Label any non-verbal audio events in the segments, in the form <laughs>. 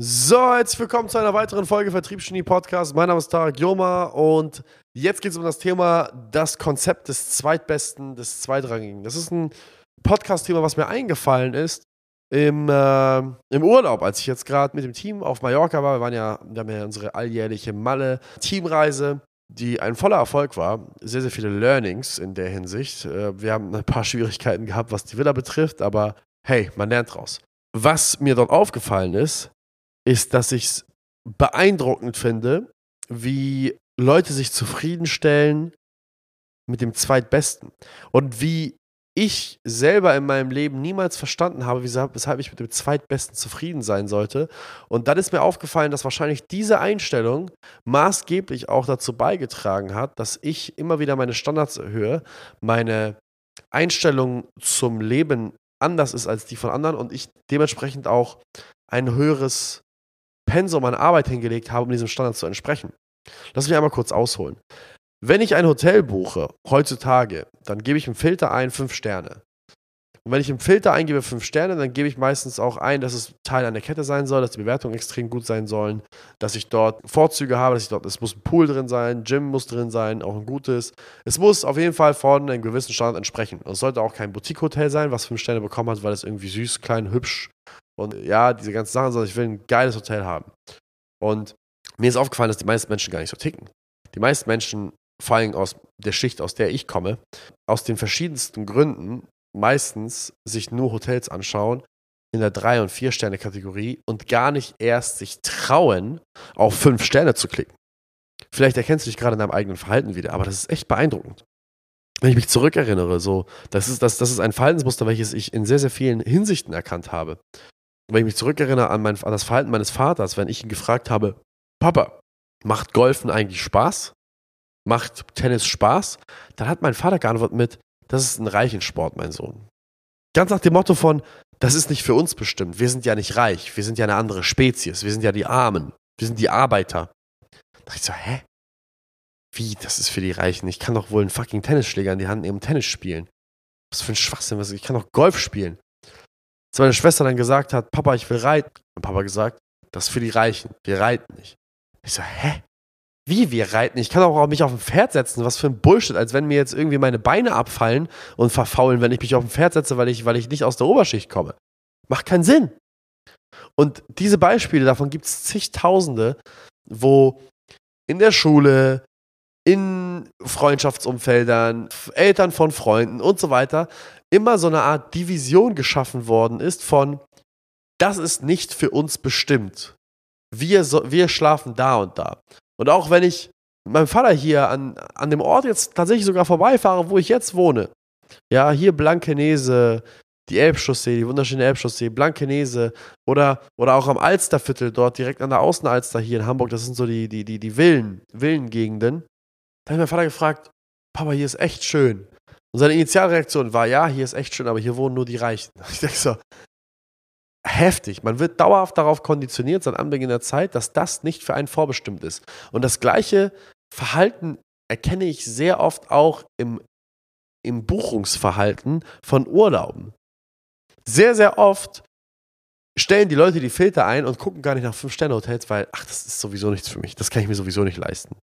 So, herzlich willkommen zu einer weiteren Folge Vertriebsgenie Podcast. Mein Name ist Tarek Joma und jetzt geht es um das Thema das Konzept des Zweitbesten, des Zweitrangigen. Das ist ein Podcast-Thema, was mir eingefallen ist im, äh, im Urlaub, als ich jetzt gerade mit dem Team auf Mallorca war. Wir waren ja, wir haben ja unsere alljährliche Malle-Teamreise, die ein voller Erfolg war. Sehr, sehr viele Learnings in der Hinsicht. Äh, wir haben ein paar <laughs> Schwierigkeiten gehabt, was die Villa betrifft, aber hey, man lernt draus. Was mir dort aufgefallen ist, ist, dass ich es beeindruckend finde, wie Leute sich zufriedenstellen mit dem Zweitbesten. Und wie ich selber in meinem Leben niemals verstanden habe, weshalb ich mit dem Zweitbesten zufrieden sein sollte. Und dann ist mir aufgefallen, dass wahrscheinlich diese Einstellung maßgeblich auch dazu beigetragen hat, dass ich immer wieder meine Standards erhöhe, meine Einstellung zum Leben anders ist als die von anderen und ich dementsprechend auch ein höheres Pensum an Arbeit hingelegt habe, um diesem Standard zu entsprechen. Lass mich einmal kurz ausholen. Wenn ich ein Hotel buche, heutzutage, dann gebe ich im Filter ein 5 Sterne. Und wenn ich im Filter eingebe 5 Sterne, dann gebe ich meistens auch ein, dass es Teil einer Kette sein soll, dass die Bewertungen extrem gut sein sollen, dass ich dort Vorzüge habe, dass ich dort, es muss ein Pool drin sein, Gym muss drin sein, auch ein gutes. Es muss auf jeden Fall von einem gewissen Standard entsprechen. Und es sollte auch kein Boutique-Hotel sein, was 5 Sterne bekommen hat, weil es irgendwie süß, klein, hübsch und ja, diese ganzen Sachen, sondern ich will ein geiles Hotel haben. Und mir ist aufgefallen, dass die meisten Menschen gar nicht so ticken. Die meisten Menschen, vor allem aus der Schicht, aus der ich komme, aus den verschiedensten Gründen meistens sich nur Hotels anschauen in der 3- und 4-Sterne-Kategorie und gar nicht erst sich trauen, auf 5 Sterne zu klicken. Vielleicht erkennst du dich gerade in deinem eigenen Verhalten wieder, aber das ist echt beeindruckend. Wenn ich mich zurückerinnere, so, das ist, das, das ist ein Verhaltensmuster, welches ich in sehr, sehr vielen Hinsichten erkannt habe wenn ich mich zurückerinnere an, mein, an das Verhalten meines Vaters, wenn ich ihn gefragt habe, Papa, macht Golfen eigentlich Spaß? Macht Tennis Spaß? Dann hat mein Vater geantwortet mit, das ist ein Reichensport, mein Sohn. Ganz nach dem Motto von, das ist nicht für uns bestimmt. Wir sind ja nicht reich. Wir sind ja eine andere Spezies. Wir sind ja die Armen. Wir sind die Arbeiter. Da dachte ich so, hä? Wie? Das ist für die Reichen. Ich kann doch wohl einen fucking Tennisschläger in die Hand nehmen, Tennis spielen. Was für ein Schwachsinn. Ich kann doch Golf spielen. Als meine Schwester dann gesagt hat, Papa, ich will reiten, hat Papa gesagt, das ist für die Reichen, wir reiten nicht. Ich so, hä? Wie wir reiten? Ich kann auch mich auf ein Pferd setzen. Was für ein Bullshit, als wenn mir jetzt irgendwie meine Beine abfallen und verfaulen, wenn ich mich auf ein Pferd setze, weil ich, weil ich nicht aus der Oberschicht komme. Macht keinen Sinn. Und diese Beispiele, davon gibt es zigtausende, wo in der Schule, in Freundschaftsumfeldern, Eltern von Freunden und so weiter immer so eine Art Division geschaffen worden ist von, das ist nicht für uns bestimmt. Wir, so, wir schlafen da und da. Und auch wenn ich mit meinem Vater hier an, an dem Ort jetzt tatsächlich sogar vorbeifahre, wo ich jetzt wohne, ja, hier Blankenese, die Elbchaussee, die wunderschöne Elbchaussee, Blankenese oder, oder auch am Alsterviertel dort, direkt an der Außenalster hier in Hamburg, das sind so die, die, die, die Villen, Villengegenden. Da hat mein Vater gefragt, Papa, hier ist echt schön. Und seine Initialreaktion war, ja, hier ist echt schön, aber hier wohnen nur die Reichen. <laughs> Ich denke so, heftig. Man wird dauerhaft darauf konditioniert, seit Anbeginn der Zeit, dass das nicht für einen vorbestimmt ist. Und das gleiche Verhalten erkenne ich sehr oft auch im, im Buchungsverhalten von Urlauben. Sehr, sehr oft stellen die Leute die Filter ein und gucken gar nicht nach Fünf-Sterne-Hotels, weil, ach, das ist sowieso nichts für mich. Das kann ich mir sowieso nicht leisten.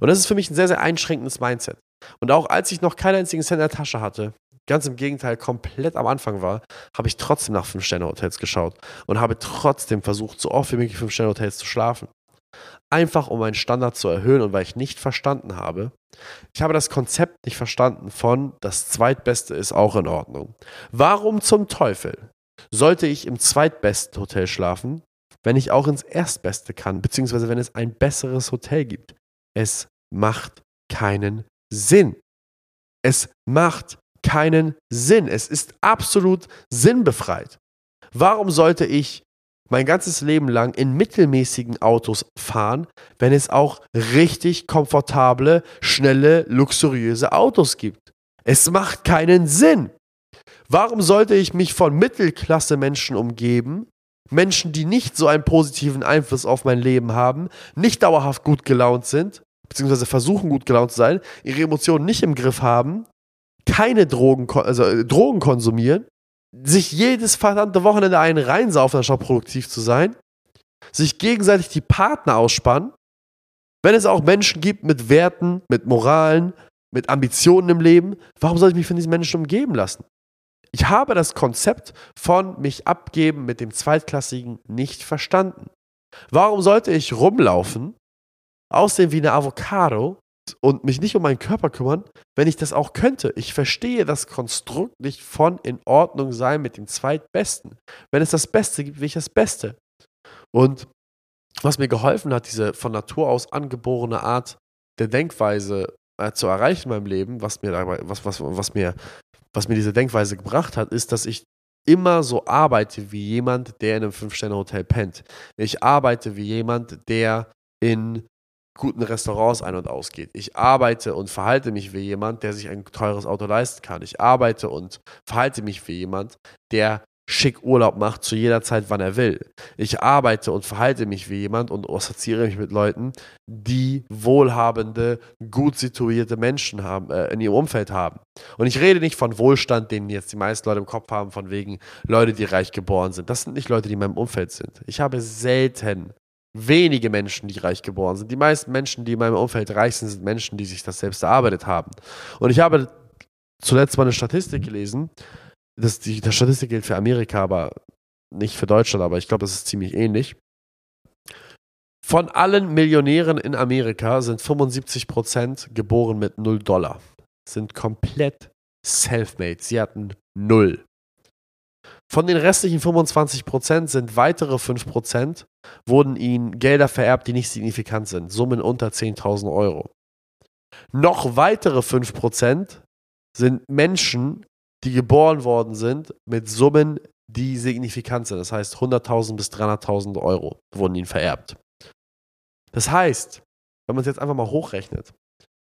Und das ist für mich ein sehr, sehr einschränkendes Mindset. Und auch als ich noch keinen einzigen Cent in der Tasche hatte, ganz im Gegenteil, komplett am Anfang war, habe ich trotzdem nach Fünf-Sterne-Hotels geschaut und habe trotzdem versucht, so oft wie möglich Fünf-Sterne-Hotels zu schlafen. Einfach um meinen Standard zu erhöhen und weil ich nicht verstanden habe, ich habe das Konzept nicht verstanden von das Zweitbeste ist auch in Ordnung. Warum zum Teufel sollte ich im zweitbesten Hotel schlafen, wenn ich auch ins Erstbeste kann, beziehungsweise wenn es ein besseres Hotel gibt? Es macht keinen Sinn. Es macht keinen Sinn. Es ist absolut sinnbefreit. Warum sollte ich mein ganzes Leben lang in mittelmäßigen Autos fahren, wenn es auch richtig komfortable, schnelle, luxuriöse Autos gibt? Es macht keinen Sinn. Warum sollte ich mich von Mittelklasse-Menschen umgeben, Menschen, die nicht so einen positiven Einfluss auf mein Leben haben, nicht dauerhaft gut gelaunt sind, beziehungsweise versuchen gut gelaunt zu sein, ihre Emotionen nicht im Griff haben, keine Drogen, also äh, Drogen konsumieren, sich jedes verdammte Wochenende einen reinsaufen, anstatt produktiv zu sein, sich gegenseitig die Partner ausspannen, wenn es auch Menschen gibt mit Werten, mit Moralen, mit Ambitionen im Leben, warum soll ich mich von diesen Menschen umgeben lassen? Ich habe das Konzept von mich abgeben mit dem Zweitklassigen nicht verstanden. Warum sollte ich rumlaufen, aussehen wie eine Avocado und mich nicht um meinen Körper kümmern, wenn ich das auch könnte? Ich verstehe das Konstrukt nicht von in Ordnung sein mit dem Zweitbesten. Wenn es das Beste gibt, will ich das Beste. Und was mir geholfen hat, diese von Natur aus angeborene Art der Denkweise äh, zu erreichen in meinem Leben, was mir, dabei, was, was, was, mir, was mir diese Denkweise gebracht hat, ist, dass ich immer so arbeite wie jemand, der in einem Fünf-Sterne-Hotel pennt. Ich arbeite wie jemand, der in guten Restaurants ein- und ausgeht. Ich arbeite und verhalte mich wie jemand, der sich ein teures Auto leisten kann. Ich arbeite und verhalte mich wie jemand, der schick Urlaub macht zu jeder Zeit, wann er will. Ich arbeite und verhalte mich wie jemand und assoziiere mich mit Leuten, die wohlhabende, gut situierte Menschen haben, äh, in ihrem Umfeld haben. Und ich rede nicht von Wohlstand, den jetzt die meisten Leute im Kopf haben, von wegen Leute, die reich geboren sind. Das sind nicht Leute, die in meinem Umfeld sind. Ich habe selten wenige Menschen, die reich geboren sind. Die meisten Menschen, die in meinem Umfeld reich sind, sind Menschen, die sich das selbst erarbeitet haben. Und ich habe zuletzt mal eine Statistik gelesen, das, die, die Statistik gilt für Amerika, aber nicht für Deutschland, aber ich glaube, das ist ziemlich ähnlich. Von allen Millionären in Amerika sind 75% geboren mit 0 Dollar. Sind komplett self-made. Sie hatten 0. Von den restlichen 25% sind weitere 5% wurden ihnen Gelder vererbt, die nicht signifikant sind. Summen unter 10.000 Euro. Noch weitere 5% sind Menschen, die geboren worden sind mit Summen, die signifikant sind. Das heißt, 100.000 bis 300.000 Euro wurden ihnen vererbt. Das heißt, wenn man es jetzt einfach mal hochrechnet,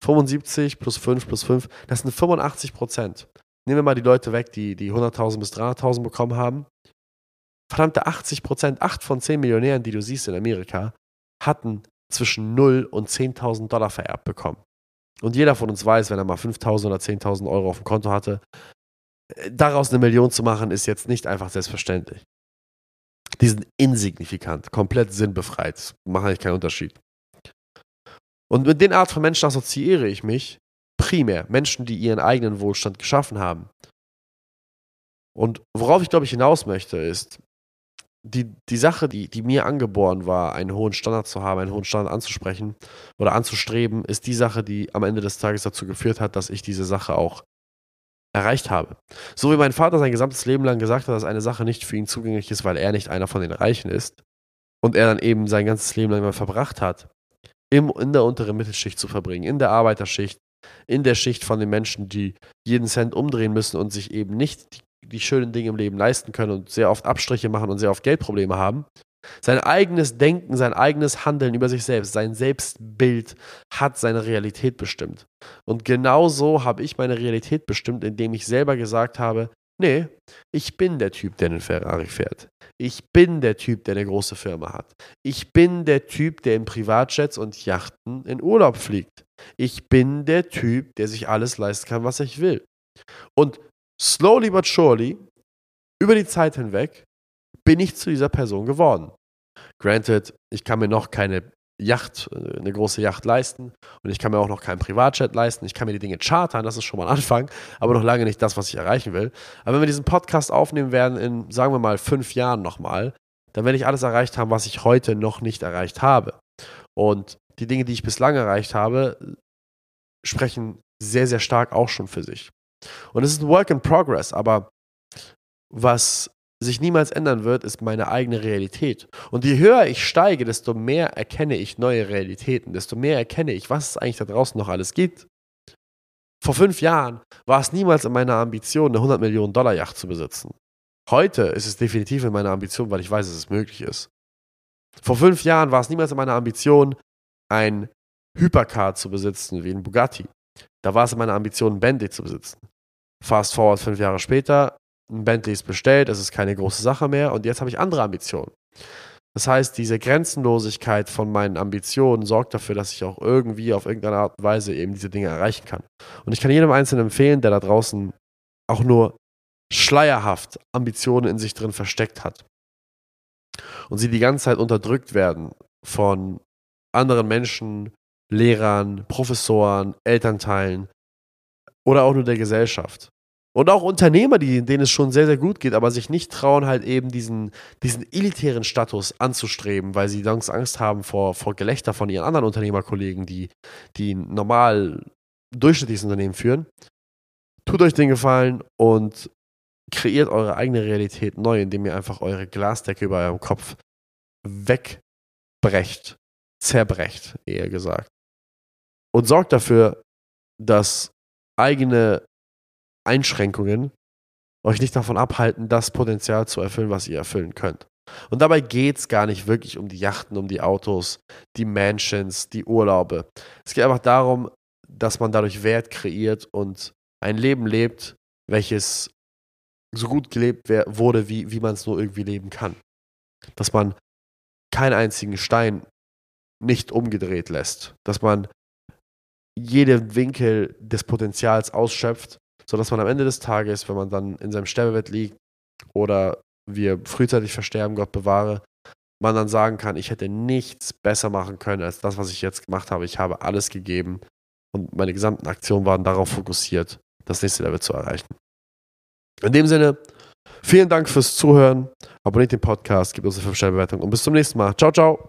75 plus 5 plus 5, das sind 85 Prozent. Nehmen wir mal die Leute weg, die, die 100.000 bis 300.000 bekommen haben. Verdammte 80 Prozent, 8 von 10 Millionären, die du siehst in Amerika, hatten zwischen 0 und 10.000 Dollar vererbt bekommen. Und jeder von uns weiß, wenn er mal 5.000 oder 10.000 Euro auf dem Konto hatte, daraus eine Million zu machen, ist jetzt nicht einfach selbstverständlich. Die sind insignifikant, komplett sinnbefreit, machen eigentlich keinen Unterschied. Und mit den Art von Menschen assoziiere ich mich primär. Menschen, die ihren eigenen Wohlstand geschaffen haben. Und worauf ich, glaube ich, hinaus möchte, ist, die, die Sache, die, die mir angeboren war, einen hohen Standard zu haben, einen hohen Standard anzusprechen oder anzustreben, ist die Sache, die am Ende des Tages dazu geführt hat, dass ich diese Sache auch erreicht habe. So wie mein Vater sein gesamtes Leben lang gesagt hat, dass eine Sache nicht für ihn zugänglich ist, weil er nicht einer von den Reichen ist und er dann eben sein ganzes Leben lang verbracht hat, im, in der unteren Mittelschicht zu verbringen, in der Arbeiterschicht, in der Schicht von den Menschen, die jeden Cent umdrehen müssen und sich eben nicht die, die schönen Dinge im Leben leisten können und sehr oft Abstriche machen und sehr oft Geldprobleme haben, sein eigenes Denken, sein eigenes Handeln über sich selbst, sein Selbstbild hat seine Realität bestimmt. Und genau so habe ich meine Realität bestimmt, indem ich selber gesagt habe, nee, ich bin der Typ, der einen Ferrari fährt. Ich bin der Typ, der eine große Firma hat. Ich bin der Typ, der in Privatjets und Yachten in Urlaub fliegt. Ich bin der Typ, der sich alles leisten kann, was ich will. Und slowly but surely, über die Zeit hinweg, bin ich zu dieser Person geworden. Granted, ich kann mir noch keine Yacht, äh, eine große Yacht leisten und ich kann mir auch noch keinen Privatjet leisten. Ich kann mir die Dinge chartern, das ist schon mal ein Anfang, aber noch lange nicht das, was ich erreichen will. Aber wenn wir diesen Podcast aufnehmen werden in, sagen wir mal, fünf Jahren nochmal, dann werde ich alles erreicht haben, was ich heute noch nicht erreicht habe. Und die Dinge, die ich bislang erreicht habe, sprechen sehr, sehr stark auch schon für sich. Und es ist ein Work in Progress, aber was sich niemals ändern wird, ist meine eigene Realität. Und je höher ich steige, desto mehr erkenne ich neue Realitäten, desto mehr erkenne ich, was es eigentlich da draußen noch alles gibt. Vor fünf Jahren war es niemals in meiner Ambition, eine 100 Millionen Dollar Yacht zu besitzen. Heute ist es definitiv in meiner Ambition, weil ich weiß, dass es möglich ist. Vor fünf Jahren war es niemals in meiner Ambition, ein Hypercar zu besitzen, wie ein Bugatti. Da war es in meiner Ambition, ein Bentley zu besitzen. Fast forward fünf Jahre später, ein Bentley ist bestellt, es ist keine große Sache mehr und jetzt habe ich andere Ambitionen. Das heißt, diese Grenzenlosigkeit von meinen Ambitionen sorgt dafür, dass ich auch irgendwie auf irgendeine Art und Weise eben diese Dinge erreichen kann. Und ich kann jedem Einzelnen empfehlen, der da draußen auch nur schleierhaft Ambitionen in sich drin versteckt hat. und sie die ganze Zeit unterdrückt werden von anderen Menschen, Lehrern, Professoren, Elternteilen oder auch nur der Gesellschaft. Und auch Unternehmer, die, denen es schon sehr, sehr gut geht, aber sich nicht trauen, halt eben diesen, diesen elitären Status anzustreben, weil sie sonst Angst haben vor, vor Gelächter von ihren anderen Unternehmerkollegen, die, die normal durchschnittliches Unternehmen führen. Tut euch den Gefallen und kreiert eure eigene Realität neu, indem ihr einfach eure Glasdecke über eurem Kopf wegbrecht, zerbrecht, eher gesagt. Und sorgt dafür, dass eigene Einschränkungen euch nicht davon abhalten, das Potenzial zu erfüllen, was ihr erfüllen könnt. Und dabei geht es gar nicht wirklich um die Yachten, um die Autos, die Mansions, die Urlaube. Es geht einfach darum, dass man dadurch Wert kreiert und ein Leben lebt, welches so gut gelebt wurde, wie, wie man es nur irgendwie leben kann. Dass man keinen einzigen Stein nicht umgedreht lässt. Dass man jeden Winkel des Potenzials ausschöpft sodass man am Ende des Tages, wenn man dann in seinem Sterbebett liegt oder wir frühzeitig versterben, Gott bewahre, man dann sagen kann, ich hätte nichts besser machen können als das, was ich jetzt gemacht habe. Ich habe alles gegeben und meine gesamten Aktionen waren darauf fokussiert, das nächste Level zu erreichen. In dem Sinne, vielen Dank fürs Zuhören. Abonniert den Podcast, gebt uns eine 5-Sterne-Bewertung und bis zum nächsten Mal. Ciao, ciao.